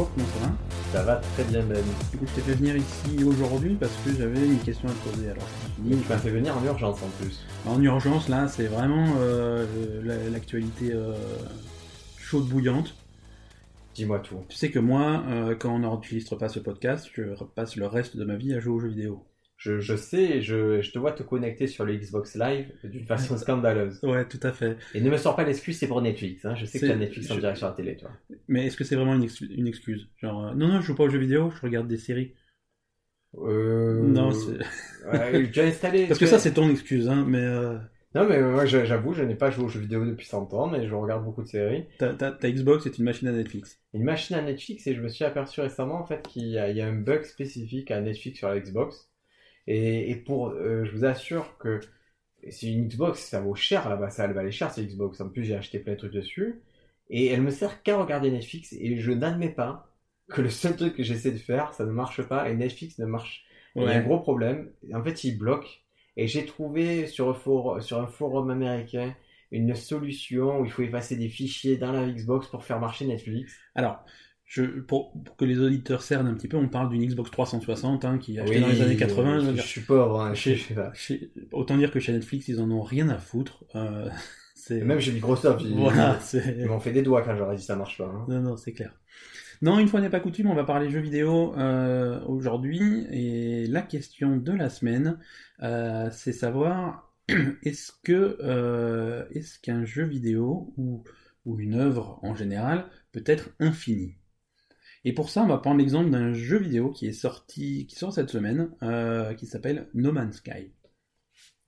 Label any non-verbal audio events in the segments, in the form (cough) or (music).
bonjour, comment ça va Ça va très bien, Ben. Écoute, je t'ai fait venir ici aujourd'hui parce que j'avais une question à te poser. Alors, je me suis dit, Tu m'as fait venir en urgence en plus. en urgence, là, c'est vraiment euh, la- l'actualité euh, chaude bouillante. Dis-moi tout. Tu sais que moi, euh, quand on n'enregistre pas ce podcast, je passe le reste de ma vie à jouer aux jeux vidéo. Je, je sais, et je, je te vois te connecter sur le Xbox Live d'une façon scandaleuse. Ouais, tout à fait. Et ne me sors pas l'excuse, c'est pour Netflix. Hein. Je sais que tu as Netflix en direct sur la télé, toi. Mais est-ce que c'est vraiment une, ex- une excuse? Genre, euh, non, non, je joue pas aux jeux vidéo, je regarde des séries. Euh... Non, c'est... Ouais, (laughs) tu as installé. Parce que ça, c'est ton excuse, hein, mais euh, Non, mais moi, j'avoue, je n'ai pas joué aux jeux vidéo depuis 100 ans, mais je regarde beaucoup de séries. ta, ta- ta Xbox est une machine à Netflix. Une machine à Netflix, et je me suis aperçu récemment, en fait, qu'il y, y a un bug spécifique à Netflix sur la Xbox. Et, et pour, euh, je vous assure que c'est une Xbox, ça vaut cher là-bas, ça elle valait cher cette Xbox. En plus, j'ai acheté plein de trucs dessus. Et elle me sert qu'à regarder Netflix, et je n'admets pas que le seul truc que j'essaie de faire, ça ne marche pas, et Netflix ne marche. Il y a un gros problème. En fait, il bloque. Et j'ai trouvé sur un, forum, sur un forum américain une solution où il faut effacer des fichiers dans la Xbox pour faire marcher Netflix. Alors, je, pour, pour que les auditeurs cernent un petit peu, on parle d'une Xbox 360 hein, qui est achetée Oui, dans les années 80. je Je, pauvre. Hein, Chez- je sais pas. chez- autant dire que chez Netflix, ils en ont rien à foutre. Euh, (laughs) Même chez Microsoft, ils, voilà, ils m'ont fait des doigts quand j'aurais dit ça marche pas. hein. non, non, c'est clair. Non, une fois n'est pas coutume, on va parler jeux vidéo euh, aujourd'hui. Et la question de la semaine, euh, c'est savoir (clears throat) est-ce que est-ce qu'un jeu vidéo ou, ou une œuvre en général peut être infinie Et pour ça, on va prendre l'exemple d'un jeu vidéo qui est sorti, qui sort cette semaine, euh, qui s'appelle No Man's Sky.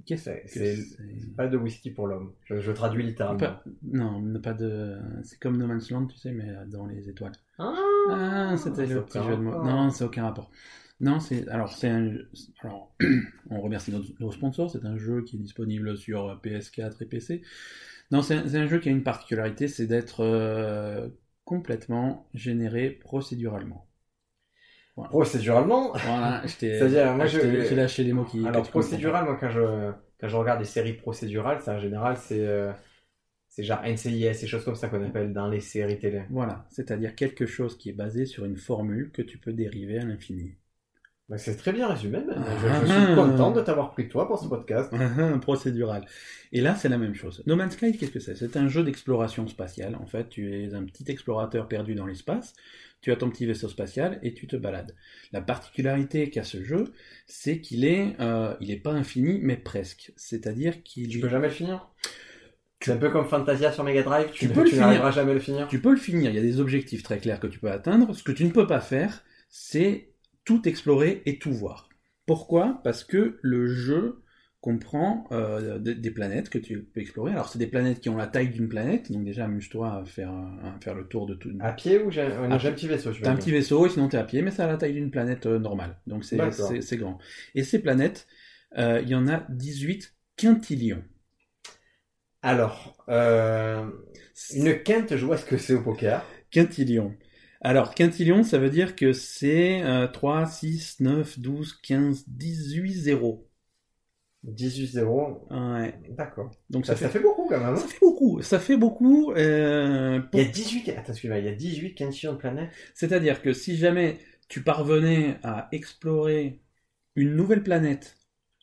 Qu'est-ce que c'est- c'est Pas de whisky pour l'homme. Je, je traduis littéralement. Pas- Non, pas de. C'est comme No Man's Land, tu sais, mais dans les étoiles. Ah, Ah, c'était le petit jeu de mots. Non, c'est aucun rapport. Non, c'est alors c'est un alors (clears throat) on remercie nos, nos sponsors. C'est un jeu qui est disponible sur PS4 et PC. Non, c'est un, c'est un jeu qui a une particularité, c'est d'être euh, complètement généré procéduralement. Procéduralement. Voilà, (laughs) C'est-à-dire, moi, j'ai lâché les mots qui. Alors procédural, moi quand je quand je regarde des séries procédurales, c'est en général c'est euh, c'est genre NCIS, ces choses comme ça qu'on appelle dans les séries télé. Voilà, c'est-à-dire quelque chose qui est basé sur une formule que tu peux dériver à l'infini. C'est très bien résumé. mais Ah. je, je suis content de t'avoir pris toi pour ce podcast. procédural. Et là, c'est la même chose. No Man's Sky, qu'est-ce que c'est? C'est un jeu d'exploration spatiale. En fait, tu es un petit explorateur perdu dans l'espace. Tu as ton petit vaisseau spatial et tu te balades. La particularité qu'a ce jeu, c'est qu'il est, euh, il est pas infini, mais presque. C'est-à-dire qu'il Tu peux jamais le finir? C'est un peu comme Fantasia sur Mega Drive. Tu, Tu peux le tu n'arriveras finir. jamais à le finir. Tu peux le finir, il y a des objectifs très clairs que tu peux atteindre. Ce que tu ne peux pas faire, c'est tout explorer et tout voir. Pourquoi? Parce que le jeu comprend euh, des, des planètes que tu peux explorer. Alors, c'est des planètes qui ont la taille d'une planète, donc déjà, amuse-toi à faire, à faire le tour de tout. À pied ou j'ai un petit vaisseau. T'as un petit vaisseau, et sinon t'es à pied, mais c'est à la taille d'une planète euh, normale. Donc c'est grand. Et ces planètes, euh, il y en a 18 quintillions. Alors, une quinte, je vois ce que c'est au poker. Quintillion. Alors, quintillion, ça veut dire que c'est euh, 3, 6, 9, 12, 15, 18 zéros. 18-0. Ouais. D'accord. Donc Ça, ça, ça fait, beaucoup quand même. hein ça fait beaucoup. Ça fait beaucoup. euh, pour- Il y a 18, attends, excuse-moi, il y a 18 quintillions de planètes. C'est-à-dire que si jamais tu parvenais à explorer une nouvelle planète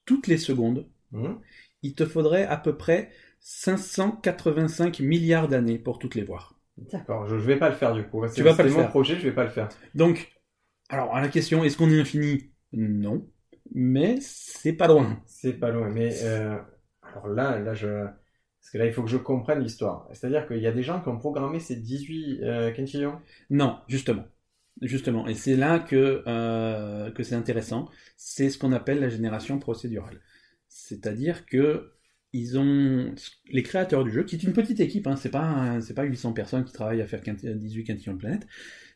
toutes les secondes, Hmm il te faudrait à peu près 585 milliards d'années pour toutes les voir. D'accord, je, je vais pas le faire du coup. Tu vas pas le C'était mon faire. projet, je vais pas le faire. Donc, alors à la question, est-ce qu'on est infini? Non. Mais c'est pas loin. C'est pas loin, mais euh, alors là, là je, parce que là il faut que je comprenne l'histoire. C'est-à-dire qu'il y a des gens qui ont programmé ces 18 euh, quintillions? Non, justement. Justement. Et c'est là que, euh, que c'est intéressant. C'est ce qu'on appelle la génération procédurale. C'est-à-dire que ils ont les créateurs du jeu, qui est une petite équipe, hein, c'est pas c'est pas 800 personnes qui travaillent à faire quinti- 18 quintillons de planètes.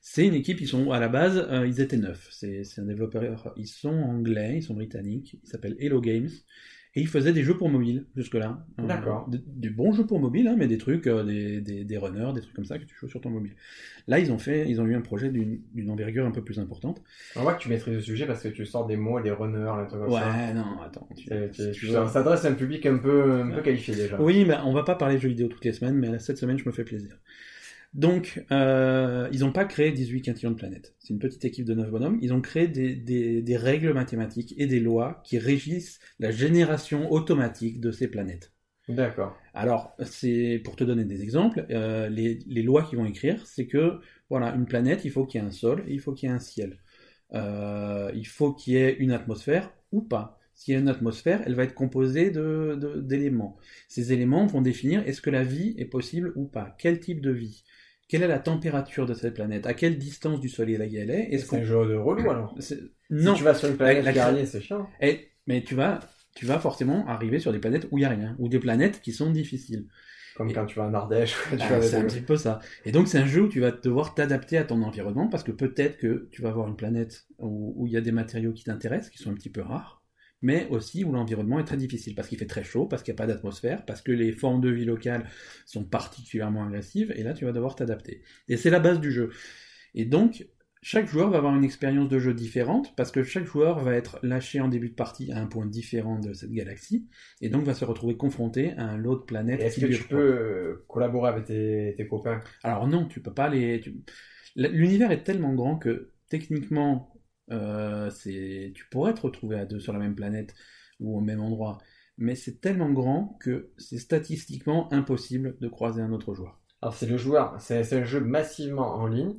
C'est une équipe, ils sont à la base, euh, ils étaient neuf. C'est un développeur, ils sont anglais, ils sont britanniques, ils s'appellent Hello Games. Et ils faisaient des jeux pour mobile jusque-là. Euh, D'accord. des, des bons jeux pour mobile, hein, mais des trucs, euh, des, des, des runners, des trucs comme ça que tu joues sur ton mobile. Là, ils ont fait, ils ont eu un projet d'une d'une envergure un peu plus importante. On voit que tu maîtrises le sujet parce que tu sors des mots, des runners, des trucs comme ça. Ouais, non, attends. tu- tu- tu s'adresse à un public un peu, un peu qualifié déjà. Oui, mais on va pas parler de jeux vidéo toutes les semaines, mais cette semaine, je me fais plaisir. Donc, euh, ils n'ont pas créé 18 quintillions de planètes. C'est une petite équipe de 9 bonhommes. Ils ont créé des, des, des, règles mathématiques et des lois qui régissent la génération automatique de ces planètes. D'accord. Alors, c'est pour te donner des exemples, euh, les, les, lois qu'ils vont écrire, c'est que voilà, une planète, il faut qu'il y ait un sol et il faut qu'il y ait un ciel. Euh, il faut qu'il y ait une atmosphère ou pas. S'il y a une atmosphère, elle va être composée d'éléments. De, d'éléments. Ces éléments vont définir est-ce que la vie est possible ou pas, quel type de vie, quelle est la température de cette planète, à quelle distance du Soleil elle est. Est-ce c'est un jeu de relou alors. Non. Si tu vas sur une planète la, c'est chiant. Et, mais tu vas, tu vas forcément arriver sur des planètes où il n'y a rien, ou des planètes qui sont difficiles. Comme quand tu vas en Ardèche. Ah, c'est un petit peu ça. Et donc c'est un jeu où tu vas devoir t'adapter à ton environnement parce que peut-être que tu vas avoir une planète où il y a des matériaux qui t'intéressent, qui sont un petit peu rares, mais aussi où l'environnement est très difficile parce qu'il fait très chaud, parce qu'il n'y a pas d'atmosphère, parce que les formes de vie locales sont particulièrement agressives, et là tu vas devoir t'adapter. Et c'est la base du jeu. Et donc chaque joueur va avoir une expérience de jeu différente parce que chaque joueur va être lâché en début de partie à un point différent de cette galaxie et donc va se retrouver confronté à un autre planète. Est-ce que tu peux euh, collaborer avec tes, copains? Alors non, tu peux pas les. L'univers est tellement grand que techniquement, euh, tu pourrais te retrouver à deux sur la même planète ou au même endroit, mais c'est tellement grand que c'est statistiquement impossible de croiser un autre joueur. Alors c'est le joueur, c'est un jeu massivement en ligne.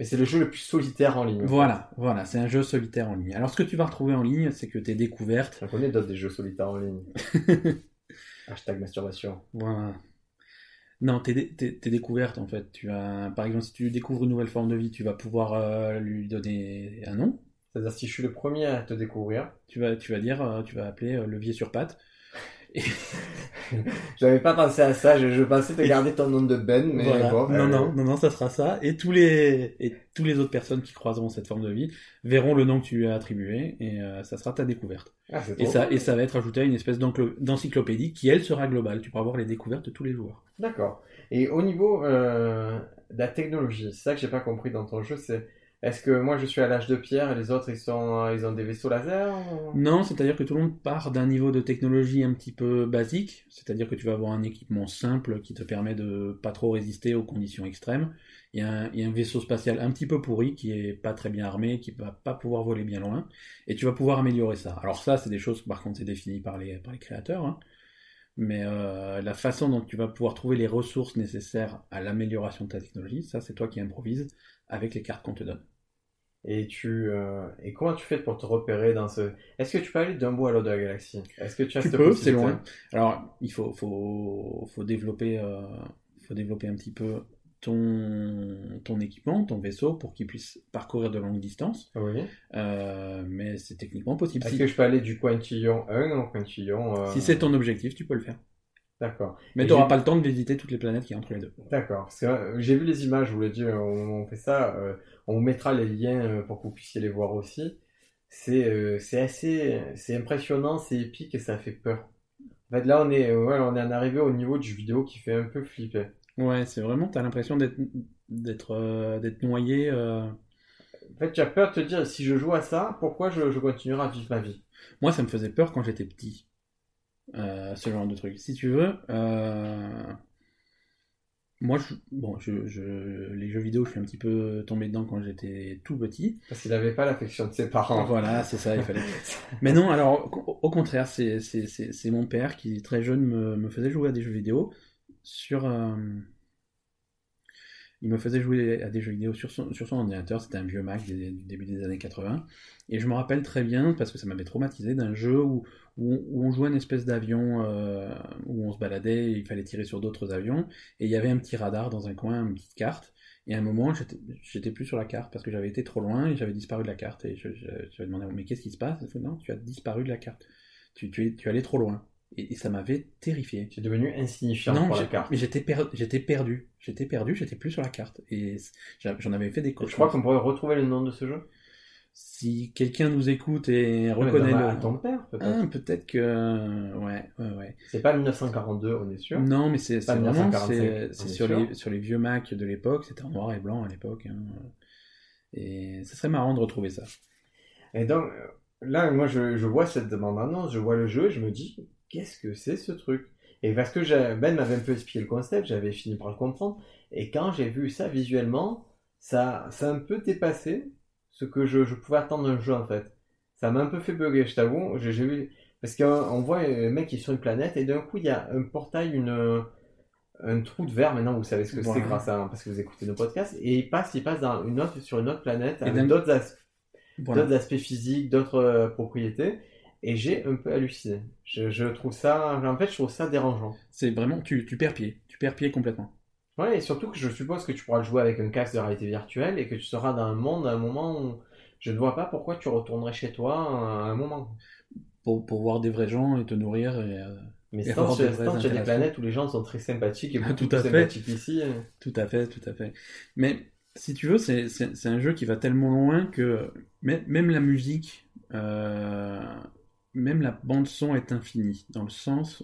Et c'est le jeu le plus solitaire en ligne. Voilà, voilà, c'est un jeu solitaire en ligne. Alors ce que tu vas retrouver en ligne, c'est que tes découvertes. J'en connais d'autres des jeux solitaires en ligne. (laughs) Hashtag masturbation. Voilà. Non, tes, découvertes en fait. Tu as, par exemple, si tu découvres une nouvelle forme de vie, tu vas pouvoir euh, lui donner un nom. C'est-à-dire si je suis le premier à te découvrir, tu vas, tu vas dire, euh, tu vas appeler euh, levier sur patte. (laughs) J'avais pas pensé à ça, je, pensais te garder ton nom de Ben, mais bon, non, non, non, non, ça sera ça. Et tous les et tous les autres personnes qui croiseront cette forme de vie verront le nom que tu lui as attribué et euh, ça sera ta découverte. Ah, et ça et ça va être ajouté à une espèce d'encyclopédie qui elle sera globale. Tu pourras voir les découvertes de tous les joueurs. D'accord. Et au niveau euh, de la technologie, c'est ça que j'ai pas compris dans ton jeu, c'est est-ce que moi je suis à l'âge de pierre et les autres ils, ils ont des vaisseaux laser Non, c'est-à-dire que tout le monde part d'un niveau de technologie un petit peu basique, c'est-à-dire que tu vas avoir un équipement simple qui te permet de pas trop résister aux conditions extrêmes. Il y, a un, un vaisseau spatial un petit peu pourri qui est pas très bien armé, qui va pas pouvoir voler bien loin, et tu vas pouvoir améliorer ça. Alors ça, c'est des choses par contre c'est défini par les, par les créateurs. Hein. Mais euh, la façon dont tu vas pouvoir trouver les ressources nécessaires à l'amélioration de ta technologie, ça c'est toi qui improvises avec les cartes qu'on te donne. Et tu euh, et comment tu fais pour te repérer dans ce Est-ce que tu peux aller d'un bout à l'autre de la galaxie? Est-ce que tu as tu peux, c'est loin. Alors il faut faut faut développer euh, faut développer un petit peu ton ton équipement, ton vaisseau pour qu'il puisse parcourir de longues distances. Oui. Euh, mais c'est techniquement possible. Est-ce que je peux aller du quintillon 1 au quintillon Si c'est ton objectif, tu peux le faire. D'accord. Mais tu n'auras pas le temps de visiter toutes les planètes qui entre les deux. D'accord. J'ai vu les images, je vous l'ai dit, on, fait ça. Euh, on vous mettra les liens euh, pour que vous puissiez les voir aussi. C'est euh, assez c'est impressionnant, c'est épique et ça fait peur. En fait, là, on est, ouais, on est en arrivé au niveau du vidéo qui fait un peu flipper. Ouais, c'est vraiment, tu as l'impression d'être d'être d'être noyé. En fait, tu as peur de te dire, si je joue à ça, pourquoi je, je continuerai à vivre ma vie? Moi, ça me faisait peur quand j'étais petit. Euh, ce genre de truc. Si tu veux, euh, moi, je, bon, je, je, les jeux vidéo, je suis un petit peu tombé dedans quand j'étais tout petit. Parce qu'il n'avait pas l'affection de ses parents. Voilà, c'est ça, il fallait. (laughs) Mais non, alors, au contraire, c'est mon père qui, très jeune, me, me, faisait jouer à des jeux vidéo sur. Euh, il me faisait jouer à des jeux vidéo sur son, ordinateur, c'était un vieux Mac du début des années 80. Et je me rappelle très bien, parce que ça m'avait traumatisé, d'un jeu où, on jouait une espèce d'avion euh, où on se baladait, il fallait tirer sur d'autres avions, et il y avait un petit radar dans un coin, une petite carte. Et à un moment, j'étais plus sur la carte parce que j'avais été trop loin et j'avais disparu de la carte. Et je, je, demandé, mais qu'est-ce qui se passe? Non, tu as disparu de la carte. Tu, tu, es, tu allé trop loin. Et, ça m'avait terrifié. Tu es devenu insignifiant non, pour la carte. Mais j'étais j'étais perdu. J'étais perdu, j'étais plus sur la carte. Et j'en avais fait des cauchemars. Je crois qu'on pourrait retrouver le nom de ce jeu? Si quelqu'un nous écoute et reconnaît le... ton père, peut-être. Ah, peut-être que... Ouais, ouais, ouais. C'est pas 1942, on est sûr? Non, mais c'est vraiment... C'est sur les, sur les vieux Mac de l'époque. C'était en noir et blanc à l'époque. Hein. Et ce serait marrant de retrouver ça. Et donc, là, moi, je, je vois cette demande annonce, je vois le jeu, je me dis, qu'est-ce que c'est ce truc? Et parce que Ben m'avait un peu expliqué le concept, j'avais fini par le comprendre. Et quand j'ai vu ça visuellement, ça, ça a un peu dépassé ce que je, je pouvais attendre d'un jeu en fait. Ça m'a un peu fait bugger, je t'avoue. J'ai vu parce qu'on voit un mec qui est sur une planète et d'un coup il y a un portail, une un trou de verre. Maintenant vous savez ce que Voilà. c'est grâce à parce que vous écoutez nos podcasts. Et il passe, il passe dans une autre sur une autre planète avec Voilà. d'autres aspects physiques, d'autres euh, propriétés. Et j'ai un peu halluciné. Je, je trouve ça, en fait, je trouve ça dérangeant. C'est vraiment, tu, tu perds pied. Tu perds pied complètement. Ouais, et surtout que je suppose que tu pourras le jouer avec un casque de réalité virtuelle et que tu seras dans un monde à un moment où je ne vois pas pourquoi tu retournerais chez toi à un moment. Pour, pour voir des vrais gens et te nourrir. Et, euh, Mais tant avoir que des planètes où les gens sont très sympathiques et Ah, beaucoup tout plus à fait. sympathiques ici. euh, Tout à fait, tout à fait. Mais si tu veux, c'est un jeu qui va tellement loin que même, même la musique, euh, même la bande son est infinie, dans le sens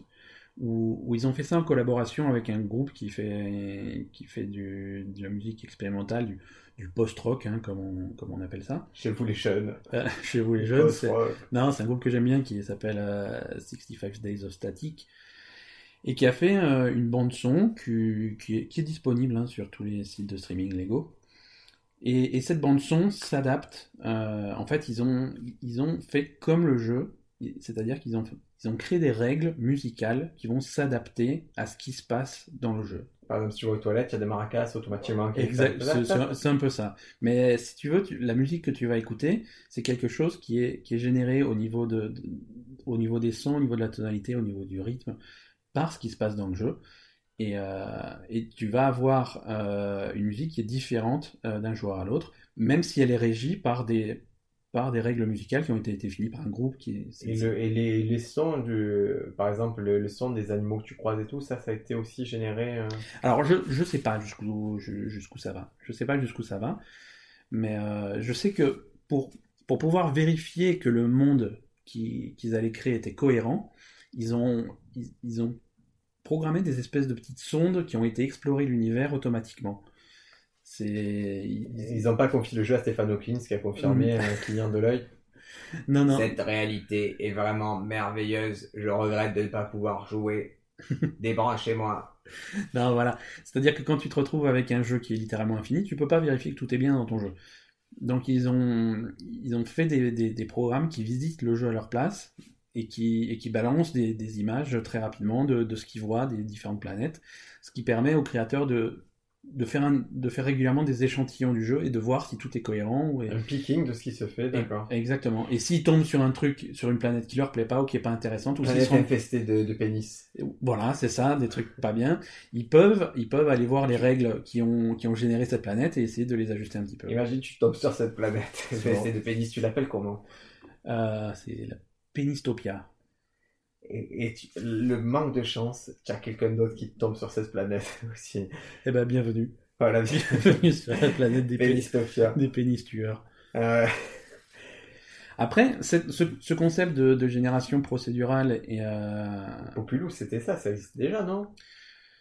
où, où ils ont fait ça en collaboration avec un groupe qui fait, qui fait du, de la musique expérimentale, du, du post-rock, hein, comme, on, comme on appelle ça. Chez vous les jeunes. Euh, (laughs) chez vous les jeunes, c'est- non, c'est un groupe que j'aime bien qui s'appelle euh, 65 Days of Static et qui a fait euh, une bande son qui, qui est, qui est disponible hein, sur tous les sites de streaming Lego. Et, et cette bande son s'adapte. euh, en fait, ils ont, ils ont fait comme le jeu, c'est-à-dire qu'ils ont, ils ont créé des règles musicales qui vont s'adapter à ce qui se passe dans le jeu. Par exemple, si tu vas aux toilettes, il y a des maracas automatiquement. Exact, c'est- un peu ça. Mais si tu veux, tu- la musique que tu vas écouter, c'est quelque chose qui est, qui est généré au niveau, de, de- au niveau des sons, au niveau de la tonalité, au niveau du rythme, par ce qui se passe dans le jeu. Et, euh, et tu vas avoir euh, une musique qui est différente euh, d'un joueur à l'autre, même si elle est régie par des, par des règles musicales qui ont été définies par un groupe qui est... Et, le- et les, les sons, du, par exemple, le, le son des animaux que tu croises et tout, ça, ça a été aussi généré. euh, Alors, je je sais pas jusqu'où ju- jusqu'où ça va. Je sais pas jusqu'où ça va. Mais euh, je sais que pour, pour pouvoir vérifier que le monde qui- qu'ils allaient créer était cohérent, ils ont, ils, ils ont programmé des espèces de petites sondes qui ont été explorer l'univers automatiquement. C'est. ils- n'ont pas confié le jeu à Stéphane Hawkins qui a confirmé un client de l'œil. Non, non. Cette réalité est vraiment merveilleuse. Je regrette de ne pas pouvoir jouer. (laughs) Débranchez-moi. Non, voilà. C'est-à-dire que quand tu te retrouves avec un jeu qui est littéralement infini, tu peux pas vérifier que tout est bien dans ton jeu. Donc ils ont, ils ont fait des, des- des programmes qui visitent le jeu à leur place et qui, et qui balancent des, des images très rapidement de, de ce qu'ils voient des différentes planètes, ce qui permet aux créateurs de, de, faire un- de faire régulièrement des échantillons du jeu et de voir si tout est cohérent. Ou Un picking de ce qui se fait, d'accord. Exactement. Et s'ils tombent sur un truc, sur une planète qui leur plaît pas ou qui est pas intéressante, ou s'ils sont infestée de, de pénis. voilà, c'est ça, des trucs pas bien. Ils peuvent, ils peuvent aller voir les règles qui ont, qui ont généré cette planète et essayer de les ajuster un petit peu. Imagine, tu tombes sur cette planète (laughs) infestée de pénis. Tu l'appelles comment? Euh, c'est la Pénistopia. Et, et tu- le manque de chance, tu as quelqu'un d'autre qui tombe sur cette planète (laughs) aussi. Eh ben, bienvenue. Voilà, (laughs) Bienvenue sur la planète des, pénis, des pénis tueurs. Euh, Après, ce, ce concept de, de génération procédurale et euh, Populous, c'était ça, ça existe déjà, non?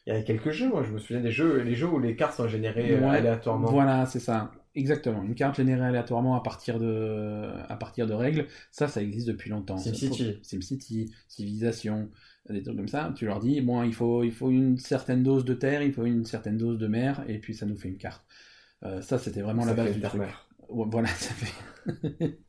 Il y a quelques jeux, moi je me souviens des jeux, les jeux où les cartes sont générées euh, Ouais, aléatoirement. Voilà, c'est ça. Exactement. Une carte générée aléatoirement à partir de, à partir de règles, ça, ça existe depuis longtemps. SimCity. SimCity, Civilisation, des trucs comme ça. Tu leur dis, bon, il faut, il faut une certaine dose de terre, il faut une certaine dose de mer, et puis ça nous fait une carte. Euh, ça, c'était vraiment Ça la base du truc. Voilà, (laughs) ça fait.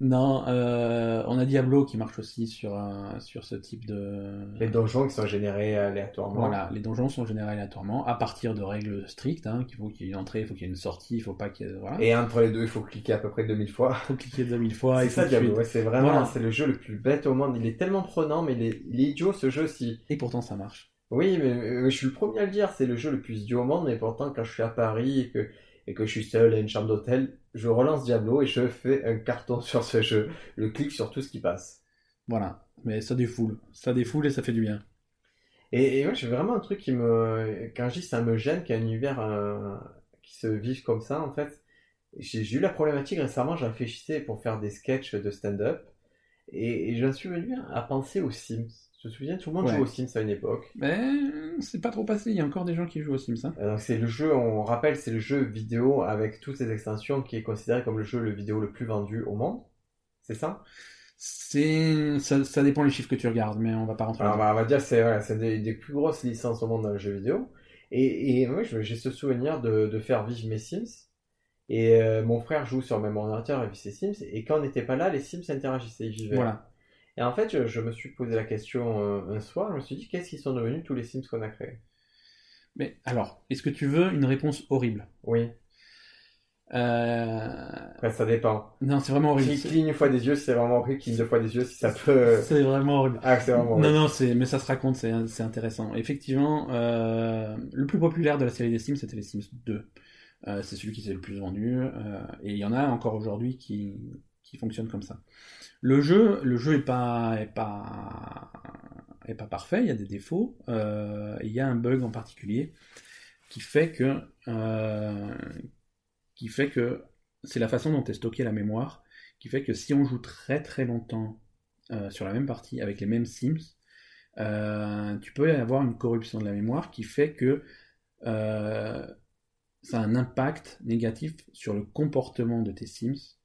Non, euh, on a Diablo qui marche aussi sur, un- sur ce type de. Les donjons qui sont générés aléatoirement. Voilà, les donjons sont générés aléatoirement à partir de règles strictes. Hein, qu'il faut qu'il y ait une entrée, il faut qu'il y ait une sortie, il faut pas qu'il y ait. Voilà. Et entre les deux, il faut cliquer à peu près 2000 fois. Il faut cliquer 2000 fois. c'est ça Diablo, ouais, c'est vraiment Voilà. c'est le jeu le plus bête au monde. Il est tellement prenant, mais il est, il est idiot ce jeu si. Et pourtant, ça marche. Oui, mais je suis le premier à le dire, c'est le jeu le plus idiot au monde, mais pourtant quand je suis à Paris et que, et que je suis seul à une chambre d'hôtel, je relance Diablo et je fais un carton sur ce jeu. Je clique sur tout ce qui passe. Voilà. Mais ça défoule. Ça défoule et ça fait du bien. Et, et ouais, j'ai vraiment un truc qui me. Quand je dis ça me gêne, qu'il y un univers euh, qui se vive comme ça, en fait. J'ai eu la problématique récemment, j'ai réfléchissais pour faire des sketchs de stand-up. Et, et j'en suis venu à penser aux Sims. Je me souviens, tout le monde Ouais. jouait aux Sims à une époque. Mais c'est pas trop passé. Il y a encore des gens qui jouent aux Sims. hein. Euh, c'est le jeu, on rappelle, c'est le jeu vidéo avec toutes ses extensions qui est considéré comme le jeu le vidéo le plus vendu au monde. C'est ça? C'est ça, ça dépend les chiffres que tu regardes, mais on va pas rentrer. Alors, va, on va dire c'est voilà, c'est des, des plus grosses licences au monde dans le jeu vidéo. Et, et moi, j'ai ce souvenir de, de faire vivre mes Sims. Et euh, mon frère joue sur le même ordinateur et vit ses Sims. Et quand on n'était pas là, les Sims interagissaient, ils vivaient. Voilà. Et en fait, je, je me suis posé la question euh, un soir. Je me suis dit, qu'est-ce qu'ils sont devenus tous les Sims qu'on a créés? Mais alors, est-ce que tu veux une réponse horrible? Oui, Euh, après, ça dépend. Non, c'est vraiment horrible. Qui cligne une fois des yeux, c'est vraiment horrible. Cligne deux fois des yeux, si ça peut. C'est vraiment horrible. Ah, c'est vraiment Non, horrible. non, c'est, mais ça se raconte, c'est, c'est intéressant. Effectivement, euh, le plus populaire de la série des Sims, c'était les Sims 2. Euh, c'est celui qui s'est le plus vendu, et il y en a encore aujourd'hui qui, qui fonctionnent comme ça. Le jeu, le jeu est pas, est pas, est pas parfait, il y a des défauts, euh, il y a un bug en particulier qui fait que, euh, qui fait que c'est la façon dont est stockée la mémoire, qui fait que si on joue très très longtemps euh, sur la même partie avec les mêmes Sims, tu peux avoir une corruption de la mémoire qui fait que ça a un impact négatif sur le comportement de tes Sims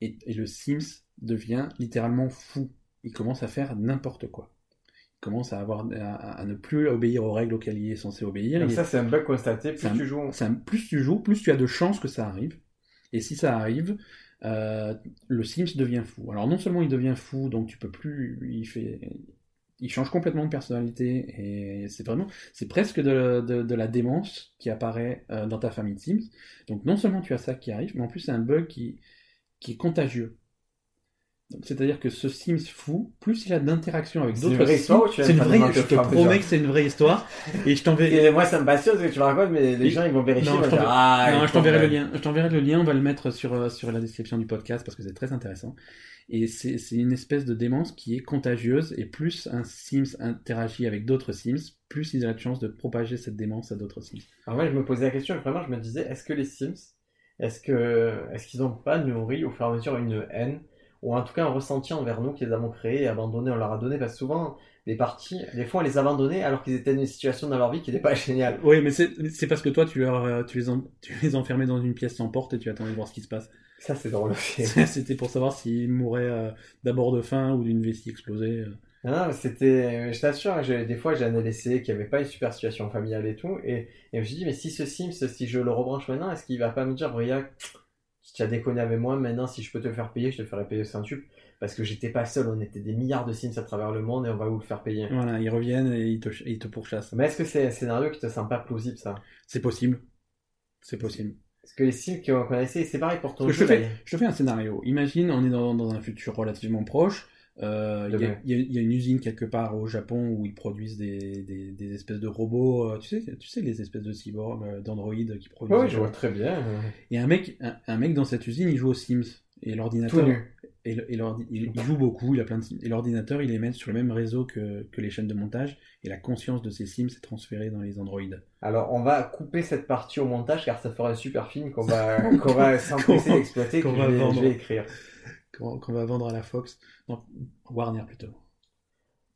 et, et le Sims devient littéralement fou. Il commence à faire n'importe quoi. Il commence à, avoir, à, à ne plus obéir aux règles auxquelles il est censé obéir. Donc ça, c'est un bug constaté. Plus un- tu joues. plus tu joues, plus tu as de chances que ça arrive. Et si ça arrive, euh, le Sims devient fou. Alors non seulement il devient fou, donc tu peux plus, il fait, il change complètement de personnalité et c'est vraiment, c'est presque de, de- de la démence qui apparaît euh, dans ta famille de Sims. Donc non seulement tu as ça qui arrive, mais en plus c'est un bug qui, qui est contagieux. Donc, C'est-à-dire que ce Sims fou, plus il a d'interaction avec d'autres Sims, c'est une vraie, je te promets que c'est une vraie histoire et je t'enverrai. Moi, ça me passionne ce que tu me racontes, mais les gens, ils vont vérifier. Non, je t'enverrai- ah, je t'enverrai le lien. Je t'enverrai le lien. On va le mettre sur, euh, sur la description du podcast parce que c'est très intéressant. Et c'est une espèce de démence qui est contagieuse. Et plus un Sims interagit avec d'autres Sims, plus il a de chance de propager cette démence à d'autres Sims. Alors moi, je me posais la question, et vraiment, je me disais, est-ce que les Sims, est-ce que, est-ce qu'ils n'ont pas nourri au fur et à mesure une haine, ou en tout cas un ressenti envers nous qui les avons créés et abandonnés, on leur a donné, parce que souvent, les parties, des fois, on les abandonnait alors qu'ils étaient dans une situation dans leur vie qui n'était pas (laughs) géniale. Oui, mais c'est parce que toi, tu, leur, tu, les en- tu les enfermais dans une pièce sans porte et tu attendais de voir ce qui se passe. Ça, c'est drôle aussi. (laughs) C'était pour savoir s'ils mouraient euh, d'abord de faim ou d'une vessie explosée. euh. Non, c'était, je t'assure, j'ai- des fois j'en ai laissé qui avait pas une super situation familiale et tout, et, et je me suis dit, mais si ce Sims, si je le rebranche maintenant, est-ce qu'il va pas me dire, Briac, tu as déconné avec moi, maintenant si je peux te le faire payer, je te ferai payer au centuple, parce que j'étais pas seul, on était des milliards de Sims à travers le monde et on va vous le faire payer. Voilà, ils reviennent et ils te, ch- ils te pourchassent. Mais est-ce que c'est un scénario qui te semble pas plausible ça? C'est possible. C'est possible. Parce que les Sims qu'on essayé, c'est pareil pour ton jeu. je, te fais, je te fais un scénario. Imagine, on est dans, dans un futur relativement proche. Euh, Il y, a- Demain. il y a- il y a une usine quelque part au Japon où ils produisent des, des, des espèces de robots. euh, tu sais, tu sais les espèces de cyborgs, euh, d'androïdes qui produisent. Oui, je vois très bien. Et un mec, un, un mec dans cette usine, il joue aux Sims. Et l'ordinateur, et, il, il joue beaucoup, il a plein de Sims. Et l'ordinateur, il les met sur le même réseau que, que les chaînes de montage. Et la conscience de ces Sims est transférée dans les androïdes. Alors, on va couper cette partie au montage car ça fera un super film qu'on va, (laughs) qu'on va s'empresser d'exploiter que qu'on je va vais, je vais écrire. Qu'on va vendre à la Fox. Non, Warner plutôt.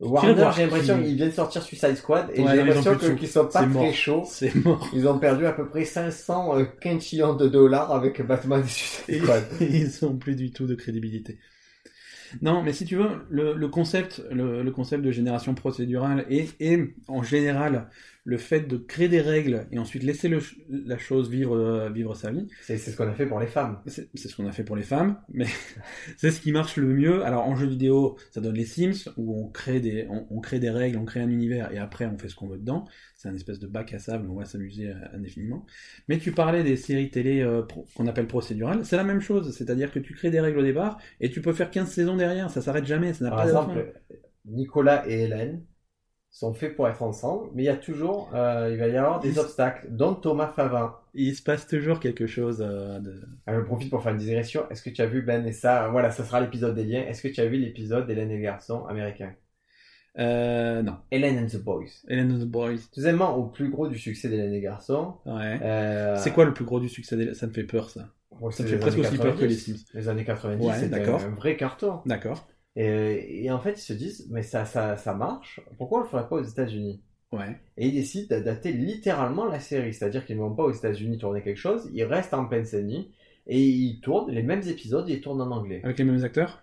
Warner, j'ai l'impression qui- qu'ils viennent de sortir Suicide Squad et Ouais, j'ai ont l'impression qu'ils sont pas très chauds. C'est mort. Ils ont perdu à peu près 500 euh, quintillions de dollars avec Batman et Suicide Squad. (laughs) ils n'ont plus du tout de crédibilité. Non, mais si tu veux, le, le concept, le, le concept de génération procédurale et, et en général le fait de créer des règles et ensuite laisser le, la chose vivre, euh, vivre sa vie, C'est ce qu'on a fait pour les femmes. c'est ce qu'on a fait pour les femmes, mais (laughs) c'est ce qui marche le mieux. Alors en jeu vidéo, ça donne les Sims où on crée des, on, on crée des règles, on crée un univers et après on fait ce qu'on veut dedans. C'est un espèce de bac à sable, on va s'amuser euh, indéfiniment. Mais tu parlais des séries télé euh, qu'on appelle procédurales, c'est la même chose, c'est-à-dire que tu crées des règles au départ et tu peux faire 15 saisons derrière, ça s'arrête jamais, ça n'a pas de fin. exemple, Nicolas et Hélène sont faits pour être ensemble, mais il y a toujours, euh, il va y avoir des obstacles, dont Thomas Favin. Il se passe toujours quelque chose euh, de... Alors, je profite pour faire une digression. Est-ce que tu as vu Ben et ça Voilà, ça sera l'épisode des liens. Est-ce que tu as vu l'épisode d'Hélène et le garçon américain? Euh, non. Hélène and the Boys. Ellen and the Boys. Deuxièmement, au plus gros du succès d'Hélène et garçon. Ouais. euh, C'est quoi le plus gros du succès des- Ça me fait peur, ça. Ça me fait presque aussi peur que les 90. Sims. Les années 90, Ouais, c'était un vrai carton. D'accord. Et, et en fait, ils se disent, mais ça, ça, ça marche, pourquoi on le ferait pas aux États-Unis? Ouais. Et ils décident d'adapter littéralement la série, c'est-à-dire qu'ils ne vont pas aux États-Unis tourner quelque chose, ils restent en Pennsylvanie et ils tournent les mêmes épisodes, ils tournent en anglais. Avec les mêmes acteurs?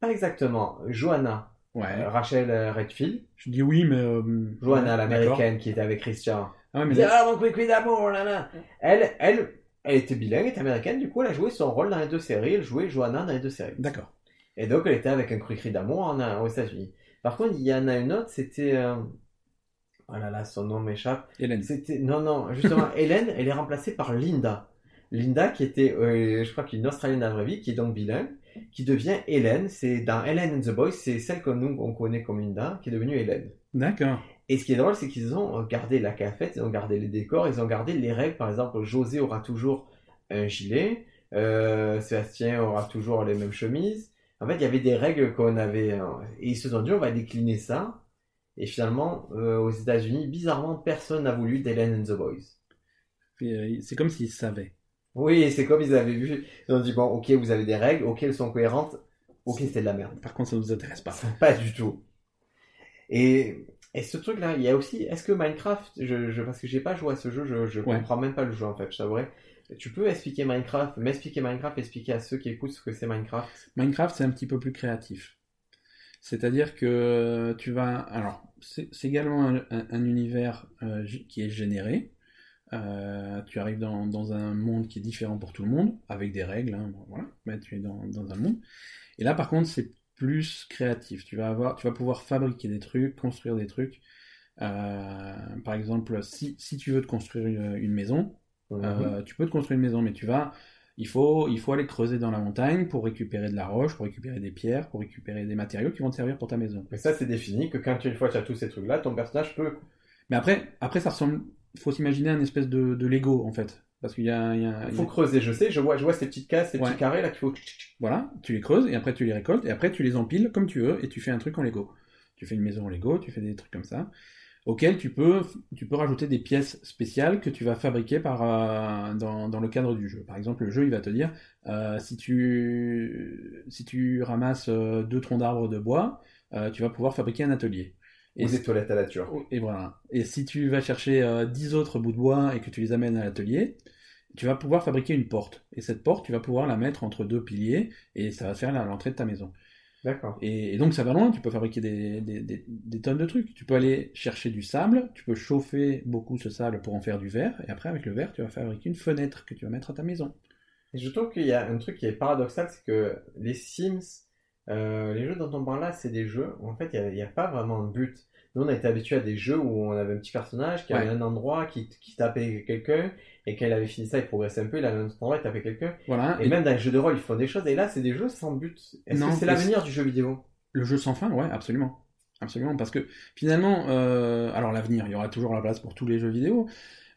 Pas exactement. Johanna, Ouais. euh, Rachel euh, Redfield. Je dis oui, mais. euh, Johanna, ouais, l'américaine qui était avec Christian. Ah ouais, mais disait, ah, mon quick d'amour, là, là. Elle, elle, elle était bilingue, elle était américaine, du coup, elle a joué son rôle dans les deux séries. Elle jouait Johanna dans les deux séries. D'accord. Et donc, elle était avec un cri d'amour aux États-Unis. Par contre, il y en a une autre, c'était. euh, Oh là là, son nom m'échappe. Hélène. C'était non non justement (laughs) Hélène elle est remplacée par Linda. Linda qui était euh, je crois qu'une Australienne dans la vraie vie qui est donc bilingue qui devient Hélène c'est dans Hélène and the Boys c'est celle que nous on connaît comme Linda qui est devenue Hélène. D'accord. Et ce qui est drôle c'est qu'ils ont gardé la cafette ils ont gardé les décors ils ont gardé les règles par exemple José aura toujours un gilet euh, Sébastien aura toujours les mêmes chemises. En fait il y avait des règles qu'on avait euh, et ils se sont dit on va décliner ça. Et finalement, euh, aux États-Unis, bizarrement, personne n'a voulu d'Hélène and the Boys. Euh, C'est comme s'ils savaient. Oui, c'est comme ils avaient vu. Ils ont dit bon, ok, vous avez des règles, ok, elles sont cohérentes, ok, c'était de la merde. Par contre, ça nous intéresse pas. (laughs) Pas du tout. Et, et ce truc-là, il y a aussi, est-ce que Minecraft, je, je, parce que j'ai pas joué à ce jeu, je, je Ouais. comprends même pas le jeu en fait, je t'avouerai. Tu peux expliquer Minecraft, m'expliquer Minecraft, expliquer à ceux qui écoutent ce que c'est Minecraft. Minecraft, c'est un petit peu plus créatif. C'est-à-dire que tu vas. Alors, c'est également un, un- un univers euh, qui est généré. Euh, tu arrives dans, un monde qui est différent pour tout le monde, avec des règles, hein, voilà, mais tu es dans, un monde. Et là, par contre, c'est plus créatif. Tu vas avoir, tu vas pouvoir fabriquer des trucs, construire des trucs. Euh, par exemple, si, tu veux te construire une maison, Mhm. euh, tu peux te construire une maison, mais tu vas, il faut, il faut aller creuser dans la montagne pour récupérer de la roche, pour récupérer des pierres, pour récupérer des matériaux qui vont te servir pour ta maison. Mais ça, c'est défini que quand tu, une fois tu as tous ces trucs-là, ton personnage peut. Mais après, après ça ressemble, faut s'imaginer un espèce de, de Lego en fait, parce qu'il y a, il y a- Il il y faut a- creuser, je sais, je vois, je vois ces petites cases, ces Ouais. petits carrés là qu'il faut. voilà, tu les creuses et après tu les récoltes et après tu les empiles comme tu veux et tu fais un truc en Lego. Tu fais une maison en Lego, tu fais des trucs comme ça, auxquels tu peux, tu peux rajouter des pièces spéciales que tu vas fabriquer par, euh, dans, dans le cadre du jeu. Par exemple, le jeu il va te dire euh, si tu si tu ramasses euh, deux troncs d'arbres de bois, tu vas pouvoir fabriquer un atelier. Ou des toilettes à la nature. Et voilà. Et si tu vas chercher 10 autres bouts de bois et que tu les amènes à l'atelier, tu vas pouvoir fabriquer une porte. Et cette porte, tu vas pouvoir la mettre entre deux piliers et ça va faire l'entrée de ta maison. D'accord. Et, et donc ça va loin, tu peux fabriquer des, des- des- des tonnes de trucs. Tu peux aller chercher du sable, tu peux chauffer beaucoup ce sable pour en faire du verre, et après avec le verre, tu vas fabriquer une fenêtre que tu vas mettre à ta maison. Et je trouve qu'il y a un truc qui est paradoxal, c'est que les Sims, euh, les jeux dont on parle là, c'est des jeux où en fait il n'y a pas vraiment de but. Nous on a été habitués à des jeux où on avait un petit personnage qui avait un endroit qui, qui tapait quelqu'un et quand il avait fini ça il progressait un peu, il avait un autre endroit, il tapait quelqu'un. Voilà. Et, Et même dans les jeux de rôle ils font des choses et là c'est des jeux sans but. Est-ce Non, que c'est l'avenir du jeu vidéo? Le jeu sans fin, ouais, absolument. Absolument, parce que finalement, euh, alors l'avenir, il y aura toujours la place pour tous les jeux vidéo,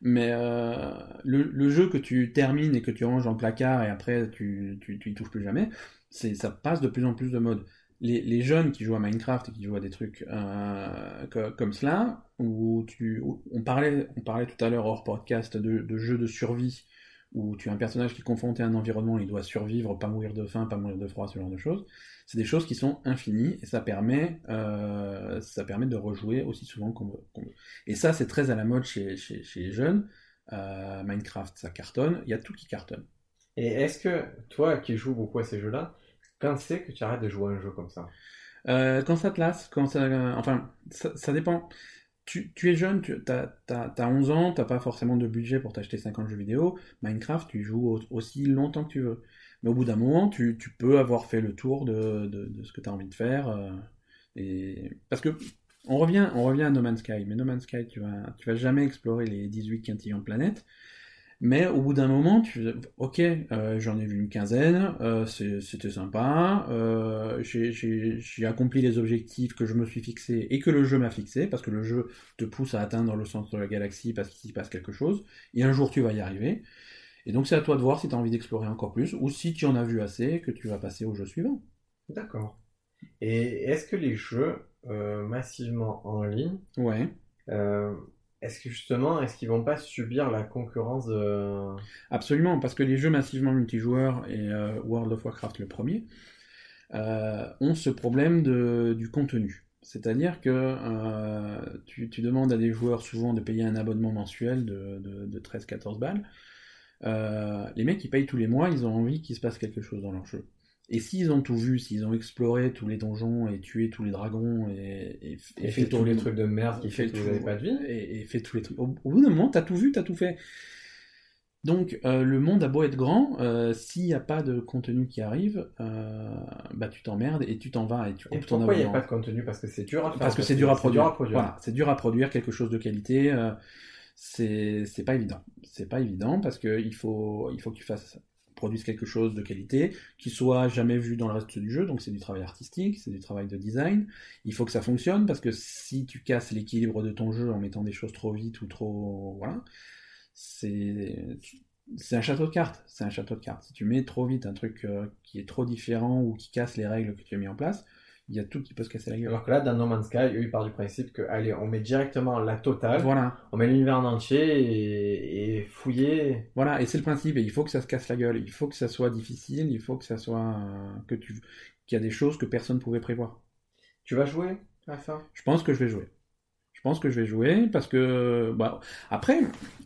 mais euh, le, le jeu que tu termines et que tu ranges dans le placard et après tu, tu, tu y touches plus jamais, c'est, ça passe de plus en plus de mode. Les, jeunes qui jouent à Minecraft et qui jouent à des trucs euh, co- comme cela, où tu, on, parlait, on parlait tout à l'heure hors podcast de, jeux de survie, où tu as un personnage qui est confronté à un environnement, il doit survivre, pas mourir de faim, pas mourir de froid, ce genre de choses c'est des choses qui sont infinies et ça permet, euh, ça permet de rejouer aussi souvent qu'on veut. Et ça, c'est très à la mode chez les jeunes. Euh, Minecraft, ça cartonne. Il y a tout qui cartonne. Et est-ce que toi qui joues beaucoup à ces jeux-là, quand c'est que tu arrêtes de jouer à un jeu comme ça Euh, quand ça te lasse, quand ça, enfin, ça, dépend. Tu, tu es jeune, tu as, 11 ans, t'as pas forcément de budget pour t'acheter 50 jeux vidéo. Minecraft, tu joues au- aussi longtemps que tu veux. Mais au bout d'un moment, tu, tu peux avoir fait le tour de, de, de ce que tu as envie de faire. euh, et... Parce que on revient, on revient à No Man's Sky. Mais No Man's Sky, tu vas, tu vas jamais explorer les 18 quintillions de planètes. Mais au bout d'un moment, tu ok, euh, j'en ai vu une quinzaine, euh, c'était sympa, euh, j'ai- accompli les objectifs que je me suis fixé et que le jeu m'a fixé, parce que le jeu te pousse à atteindre le centre de la galaxie parce qu'il s'y passe quelque chose, et un jour tu vas y arriver. Et donc c'est à toi de voir si tu as envie d'explorer encore plus, ou si tu en as vu assez, que tu vas passer au jeu suivant. D'accord. Et est-ce que les jeux massivement en ligne, Ouais. Est-ce que justement, est-ce qu'ils vont pas subir la concurrence de... Absolument, parce que les jeux massivement multijoueurs, et euh, World of Warcraft le premier, euh, ont ce problème de, du contenu. C'est-à-dire que euh, tu, demandes à des joueurs souvent de payer un abonnement mensuel de, de, de 13-14 balles. Les mecs, ils payent tous les mois, ils ont envie qu'il se passe quelque chose dans leur jeu. Et s'ils ont tout vu, s'ils ont exploré tous les donjons et tué tous les dragons et, et, Et, fait tous les trucs de merde qui et fait que vous tout- n'avez pas de vie. et, fait tous les trucs. Au, au bout d'un moment, t'as tout vu, t'as tout fait. Donc, euh, le monde a beau être grand, euh, s'il n'y a pas de contenu qui arrive, euh, bah tu t'emmerdes et tu t'en vas et tu Et pourquoi il n'y a pas de contenu? Parce que c'est dur à faire. Parce que c'est dur à produire. Voilà, c'est dur à produire quelque chose de qualité. c'est c'est pas évident. C'est pas évident parce que il faut il faut que tu fasses produises quelque chose de qualité qui soit jamais vu dans le reste du jeu. Donc c'est du travail artistique, c'est du travail de design. Il faut que ça fonctionne parce que si tu casses l'équilibre de ton jeu en mettant des choses trop vite ou trop voilà, c'est c'est un château de cartes. C'est un château de cartes. Si tu mets trop vite un truc euh, qui est trop différent ou qui casse les règles que tu as mis en place, il y a tout qui peut se casser la gueule. Alors que là, dans No Man's Sky, eux, ils partent du principe que, allez, on met directement la totale, Voilà, on met l'univers en entier et, et fouiller. voilà, et c'est le principe. Et il faut que ça se casse la gueule. Il faut que ça soit difficile. Il faut que ça soit euh, que tu qu'il y a des choses que personne pouvait prévoir. Tu vas jouer à ça Je pense que je vais jouer. Je pense que je vais jouer parce que bah après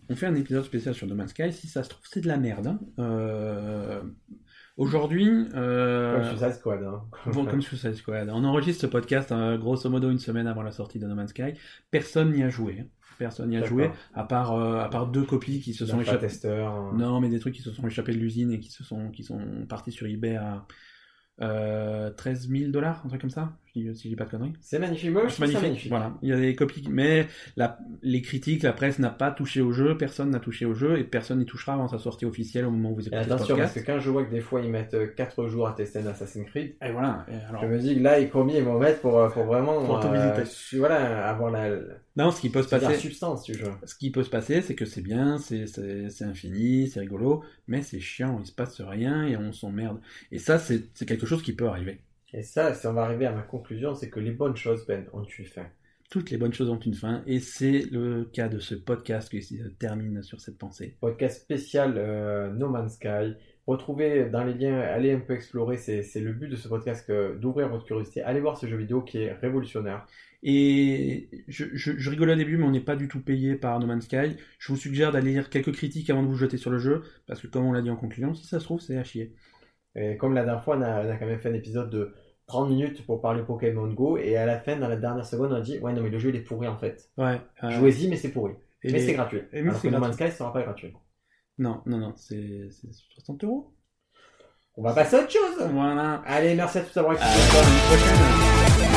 on fait un épisode spécial sur No Man's Sky. Si ça se trouve c'est de la merde. hein. Euh, Aujourd'hui, euh, Comme Suicide Squad. Hein. Bon, comme Suicide Squad. On enregistre ce podcast euh, grosso modo une semaine avant la sortie de No Man's Sky. Personne n'y a joué. Personne n'y a joué, à part, euh, à part deux copies qui se sont échappées. hein. Non, mais des trucs qui se sont échappés de l'usine et qui se sont, qui sont partis sur eBay à euh, 13 000 dollars, un truc comme ça, si je dis pas de conneries. C'est magnifique. Moi, C'est magnifique. magnifique. Voilà, il y a des copies, mais la, les critiques, la presse n'a pas touché au jeu, personne n'a touché au jeu et personne n'y touchera avant sa sortie officielle au moment où vous écoutez ce attention, parce podcast. que quand je vois que des fois ils mettent 4 jours à tester un Assassin's Creed, Et voilà. Et alors, je me dis que là, ils combien ils vont mettre pour, euh, pour vraiment Pour voilà, avoir la, non, ce qui peut se la passer, substance du jeu. ce qui peut se passer, c'est que c'est bien, c'est infini, c'est rigolo, mais c'est chiant, il se passe rien et on s'emmerde. Et ça, c'est quelque chose qui peut arriver. Et ça, si on va arriver à ma conclusion, c'est que les bonnes choses, Ben, ont une fin. Toutes les bonnes choses ont une fin, et c'est le cas de ce podcast qui se termine sur cette pensée. Podcast spécial euh, No Man's Sky. Retrouvez dans les liens, allez un peu explorer, c'est le but de ce podcast, d'ouvrir votre curiosité. Allez voir ce jeu vidéo qui est révolutionnaire. Et je, je, je rigole au début, mais on n'est pas du tout payé par No Man's Sky. Je vous suggère d'aller lire quelques critiques avant de vous jeter sur le jeu, parce que comme on l'a dit en conclusion, si ça se trouve, c'est à chier. Et comme la dernière fois, on a, on a quand même fait un épisode de 30 minutes pour parler Pokémon Go, et à la fin, dans la dernière seconde, on a dit Ouais, non, mais le jeu il est pourri en fait. Ouais. euh, Jouez-y, mais c'est pourri. et Mais les- c'est gratuit. et Alors que No. Man's Sky sera pas gratuit. Non, non, non, c'est c'est 60 euros. On va passer à autre chose. Voilà. Allez, merci à tous d'avoir écouté. À la prochaine.